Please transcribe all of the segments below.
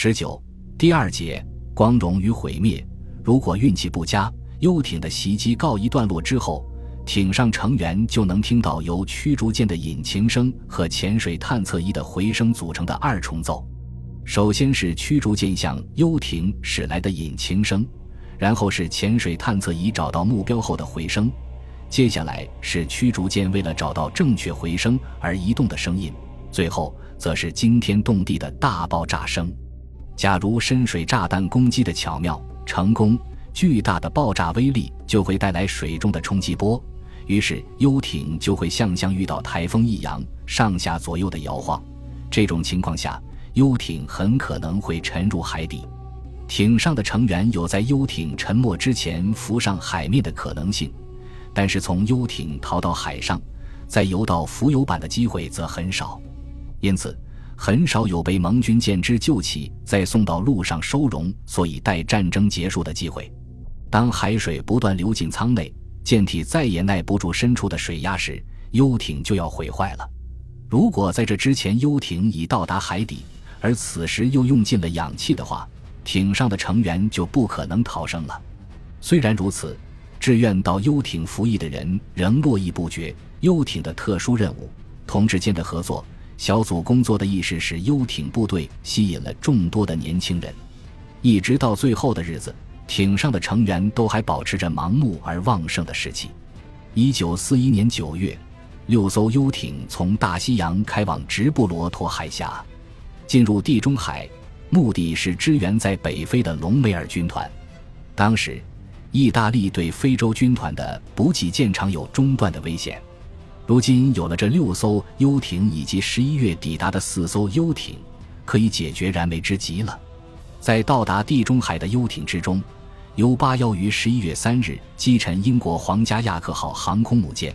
十九，第二节光荣与毁灭。如果运气不佳，游艇的袭击告一段落之后，艇上成员就能听到由驱逐舰的引擎声和潜水探测仪的回声组成的二重奏。首先是驱逐舰向游艇驶来的引擎声，然后是潜水探测仪找到目标后的回声，接下来是驱逐舰为了找到正确回声而移动的声音，最后则是惊天动地的大爆炸声。假如深水炸弹攻击的巧妙成功，巨大的爆炸威力就会带来水中的冲击波，于是游艇就会像像遇到台风一样上下左右的摇晃。这种情况下。游艇很可能会沉入海底，艇上的成员有在游艇沉没之前浮上海面的可能性，但是从游艇逃到海上，再游到浮游板的机会则很少，因此很少有被盟军舰只救起再送到陆上收容，所以待战争结束的机会。当海水不断流进舱内，舰体再也耐不住深处的水压时，游艇就要毁坏了。如果在这之前游艇已到达海底，而此时又用尽了氧气的话，艇上的成员就不可能逃生了。虽然如此，志愿到游艇服役的人仍络绎不绝。游艇的特殊任务，同志间的合作，小组工作的意识，使游艇部队吸引了众多的年轻人。一直到最后的日子，艇上的成员都还保持着盲目而旺盛的士气。一九四一年九月，六艘游艇从大西洋开往直布罗陀海峡。进入地中海，目的是支援在北非的隆美尔军团。当时，意大利对非洲军团的补给舰常有中断的危险。如今有了这六艘游艇以及十一月抵达的四艘游艇，可以解决燃眉之急了。在到达地中海的游艇之中，U 八幺于十一月三日击沉英国皇家亚克号航空母舰。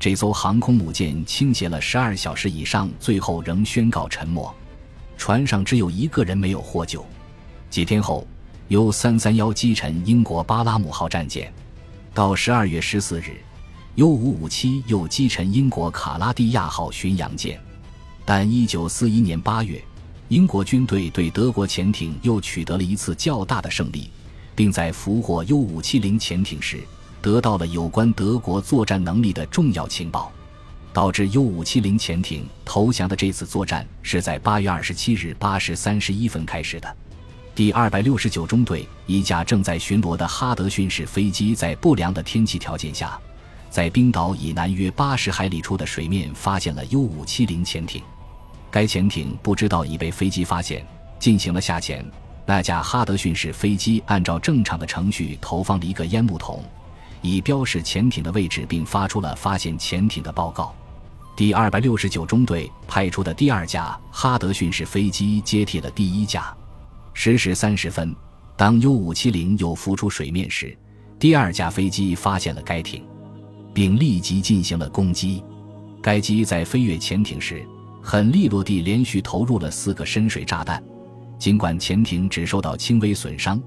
这艘航空母舰倾斜了十二小时以上，最后仍宣告沉没。船上只有一个人没有获救。几天后，U 三三幺击沉英国巴拉姆号战舰。到十二月十四日，U 五五七又击沉英国卡拉蒂亚号巡洋舰。但一九四一年八月，英国军队对德国潜艇又取得了一次较大的胜利，并在俘获 U 五七零潜艇时，得到了有关德国作战能力的重要情报。导致 U 五七零潜艇投降的这次作战是在八月二十七日八时三十一分开始的。第二百六十九中队一架正在巡逻的哈德逊式飞机，在不良的天气条件下，在冰岛以南约八十海里处的水面发现了 U 五七零潜艇。该潜艇不知道已被飞机发现，进行了下潜。那架哈德逊式飞机按照正常的程序投放了一个烟幕筒，以标示潜艇的位置，并发出了发现潜艇的报告。第二百六十九中队派出的第二架哈德逊式飞机接替了第一架。十时三十分，当 U 五七零又浮出水面时，第二架飞机发现了该艇，并立即进行了攻击。该机在飞越潜艇时，很利落地连续投入了四个深水炸弹。尽管潜艇只受到轻微损伤，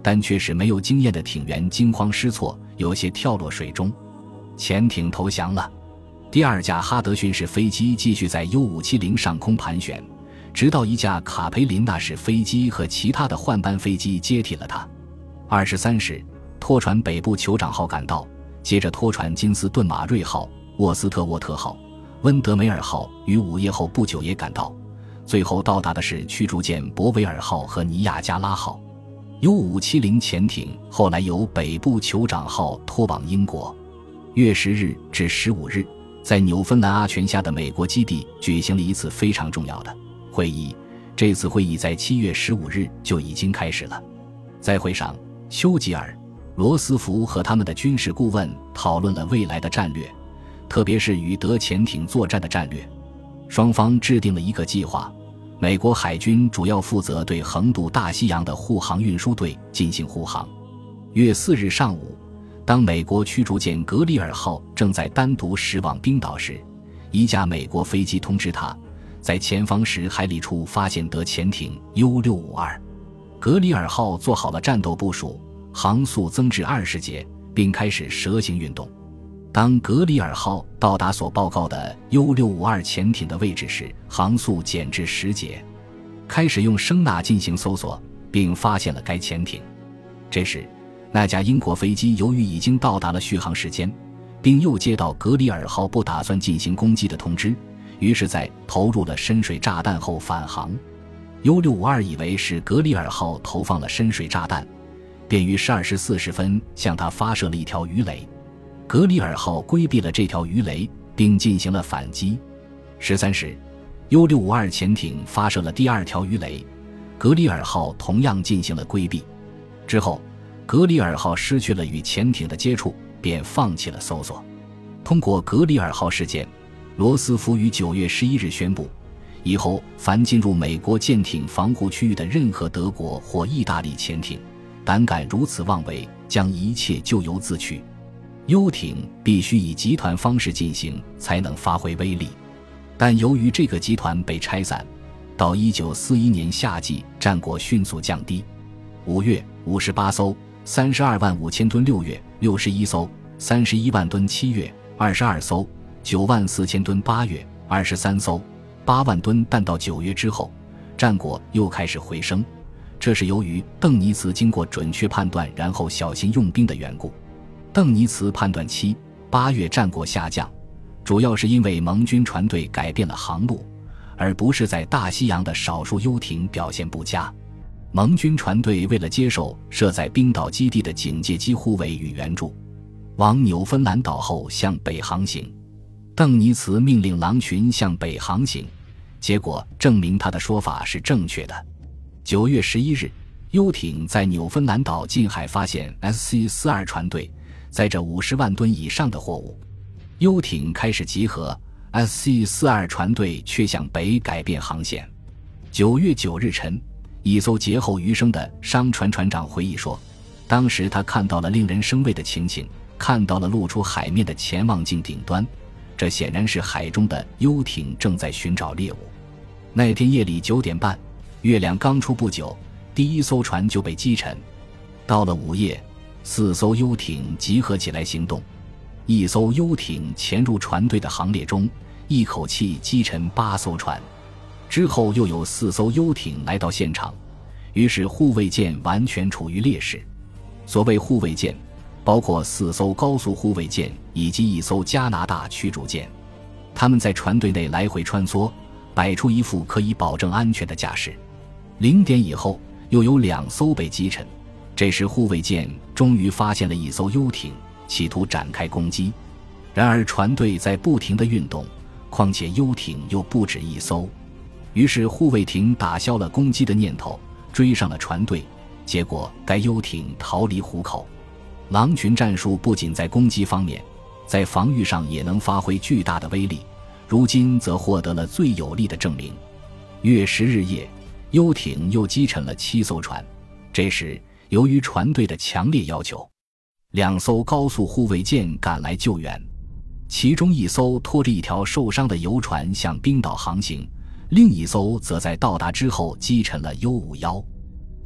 但却使没有经验的艇员惊慌失措，有些跳落水中。潜艇投降了。第二架哈德逊式飞机继续在 U-570 上空盘旋，直到一架卡培林纳式飞机和其他的换班飞机接替了它。二十三时，拖船北部酋长号赶到，接着拖船金斯顿马瑞号、沃斯特沃特号、温德梅尔号于午夜后不久也赶到，最后到达的是驱逐舰博维尔号和尼亚加拉号。U-570 潜艇后来由北部酋长号拖往英国。月十日至十五日。在纽芬兰阿泉下的美国基地举行了一次非常重要的会议。这次会议在七月十五日就已经开始了。在会上，丘吉尔、罗斯福和他们的军事顾问讨论了未来的战略，特别是与德潜艇作战的战略。双方制定了一个计划：美国海军主要负责对横渡大西洋的护航运输队进行护航。月四日上午。当美国驱逐舰格里尔号正在单独驶往冰岛时，一架美国飞机通知他，在前方十海里处发现德潜艇 U 六五二。格里尔号做好了战斗部署，航速增至二十节，并开始蛇形运动。当格里尔号到达所报告的 U 六五二潜艇的位置时，航速减至十节。开始用声呐进行搜索，并发现了该潜艇。这时，那架英国飞机由于已经到达了续航时间，并又接到格里尔号不打算进行攻击的通知，于是，在投入了深水炸弹后返航。U 六五二以为是格里尔号投放了深水炸弹，便于十二时四十分向他发射了一条鱼雷。格里尔号规避了这条鱼雷，并进行了反击。十三时，U 六五二潜艇发射了第二条鱼雷，格里尔号同样进行了规避。之后。格里尔号失去了与潜艇的接触，便放弃了搜索。通过格里尔号事件，罗斯福于九月十一日宣布，以后凡进入美国舰艇防护区域的任何德国或意大利潜艇，胆敢如此妄为，将一切咎由自取。游艇必须以集团方式进行，才能发挥威力。但由于这个集团被拆散，到一九四一年夏季，战果迅速降低。五月，五十八艘。三十二万五千吨，六月六十一艘；三十一万吨，七月二十二艘；九万四千吨，八月二十三艘；八万吨，但到九月之后，战果又开始回升。这是由于邓尼茨经过准确判断，然后小心用兵的缘故。邓尼茨判断七八月战果下降，主要是因为盟军船队改变了航路，而不是在大西洋的少数游艇表现不佳。盟军船队为了接受设在冰岛基地的警戒机护卫与援助，往纽芬兰岛后向北航行。邓尼茨命令狼群向北航行，结果证明他的说法是正确的。九月十一日，游艇在纽芬兰岛近海发现 SC 四二船队载着五十万吨以上的货物，游艇开始集合，SC 四二船队却向北改变航线。九月九日晨。一艘劫后余生的商船船长回忆说：“当时他看到了令人生畏的情景，看到了露出海面的潜望镜顶端，这显然是海中的游艇正在寻找猎物。那天夜里九点半，月亮刚出不久，第一艘船就被击沉。到了午夜，四艘游艇集合起来行动，一艘游艇潜入船队的行列中，一口气击沉八艘船。”之后又有四艘游艇来到现场，于是护卫舰完全处于劣势。所谓护卫舰，包括四艘高速护卫舰以及一艘加拿大驱逐舰，他们在船队内来回穿梭，摆出一副可以保证安全的架势。零点以后，又有两艘被击沉。这时护卫舰终于发现了一艘游艇，企图展开攻击。然而船队在不停的运动，况且游艇又不止一艘。于是护卫艇打消了攻击的念头，追上了船队。结果该游艇逃离虎口。狼群战术不仅在攻击方面，在防御上也能发挥巨大的威力。如今则获得了最有力的证明。月十日夜，游艇又击沉了七艘船。这时，由于船队的强烈要求，两艘高速护卫舰赶来救援。其中一艘拖着一条受伤的游船向冰岛航行。另一艘则在到达之后击沉了 U 五幺。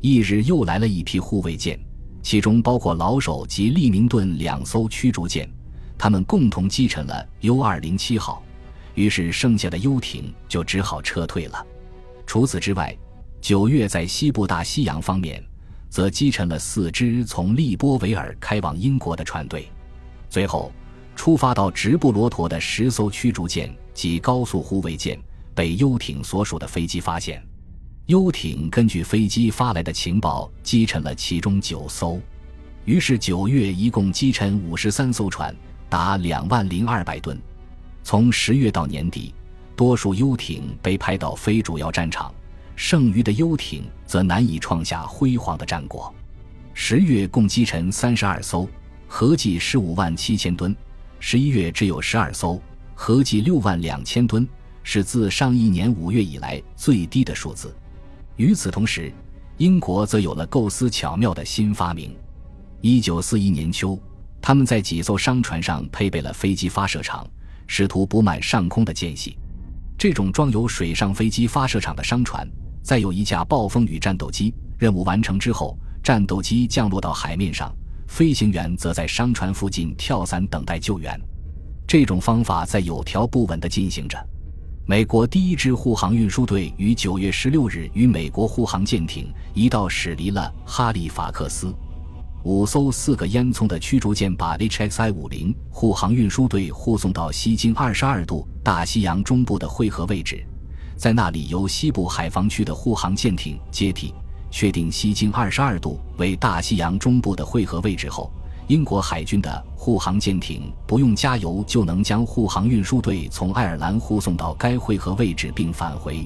翌日又来了一批护卫舰，其中包括老手及利明顿两艘驱逐舰，他们共同击沉了 U 二零七号。于是剩下的游艇就只好撤退了。除此之外，九月在西部大西洋方面，则击沉了四支从利波维尔开往英国的船队。最后，出发到直布罗陀的十艘驱逐舰及高速护卫舰。被游艇所属的飞机发现，游艇根据飞机发来的情报击沉了其中九艘，于是九月一共击沉五十三艘船，达两万零二百吨。从十月到年底，多数游艇被派到非主要战场，剩余的游艇则难以创下辉煌的战果。十月共击沉三十二艘，合计十五万七千吨；十一月只有十二艘，合计六万两千吨。是自上一年五月以来最低的数字。与此同时，英国则有了构思巧妙的新发明。一九四一年秋，他们在几艘商船上配备了飞机发射场，试图补满上空的间隙。这种装有水上飞机发射场的商船，再有一架暴风雨战斗机。任务完成之后，战斗机降落到海面上，飞行员则在商船附近跳伞等待救援。这种方法在有条不紊地进行着。美国第一支护航运输队于九月十六日与美国护航舰艇一道驶离了哈利法克斯。五艘四个烟囱的驱逐舰把 HXI 五零护航运输队护送到西经二十二度大西洋中部的汇合位置，在那里由西部海防区的护航舰艇接替，确定西经二十二度为大西洋中部的汇合位置后，英国海军的护航舰艇不用加油就能将护航运输队从爱尔兰护送到该汇合位置并返回，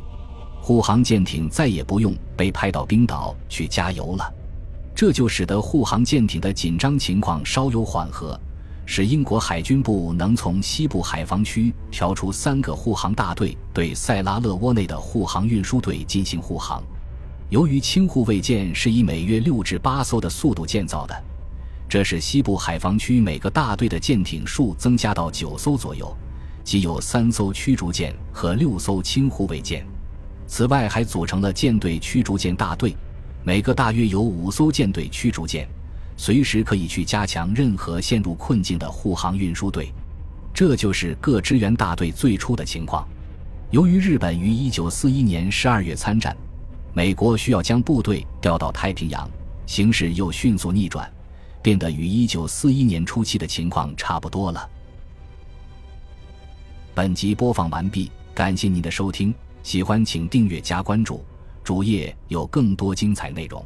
护航舰艇再也不用被派到冰岛去加油了。这就使得护航舰艇的紧张情况稍有缓和，使英国海军部能从西部海防区调出三个护航大队，对塞拉勒窝内的护航运输队进行护航。由于轻护卫舰是以每月六至八艘的速度建造的，这使西部海防区每个大队的舰艇数增加到九艘左右，即有三艘驱逐舰和六艘轻护卫舰。此外，还组成了舰队驱逐舰大队。每个大约有五艘舰队驱逐舰，随时可以去加强任何陷入困境的护航运输队。这就是各支援大队最初的情况。由于日本于1941年12月参战，美国需要将部队调到太平洋，形势又迅速逆转，变得与1941年初期的情况差不多了。本集播放完毕，感谢您的收听，喜欢请订阅加关注。主页有更多精彩内容。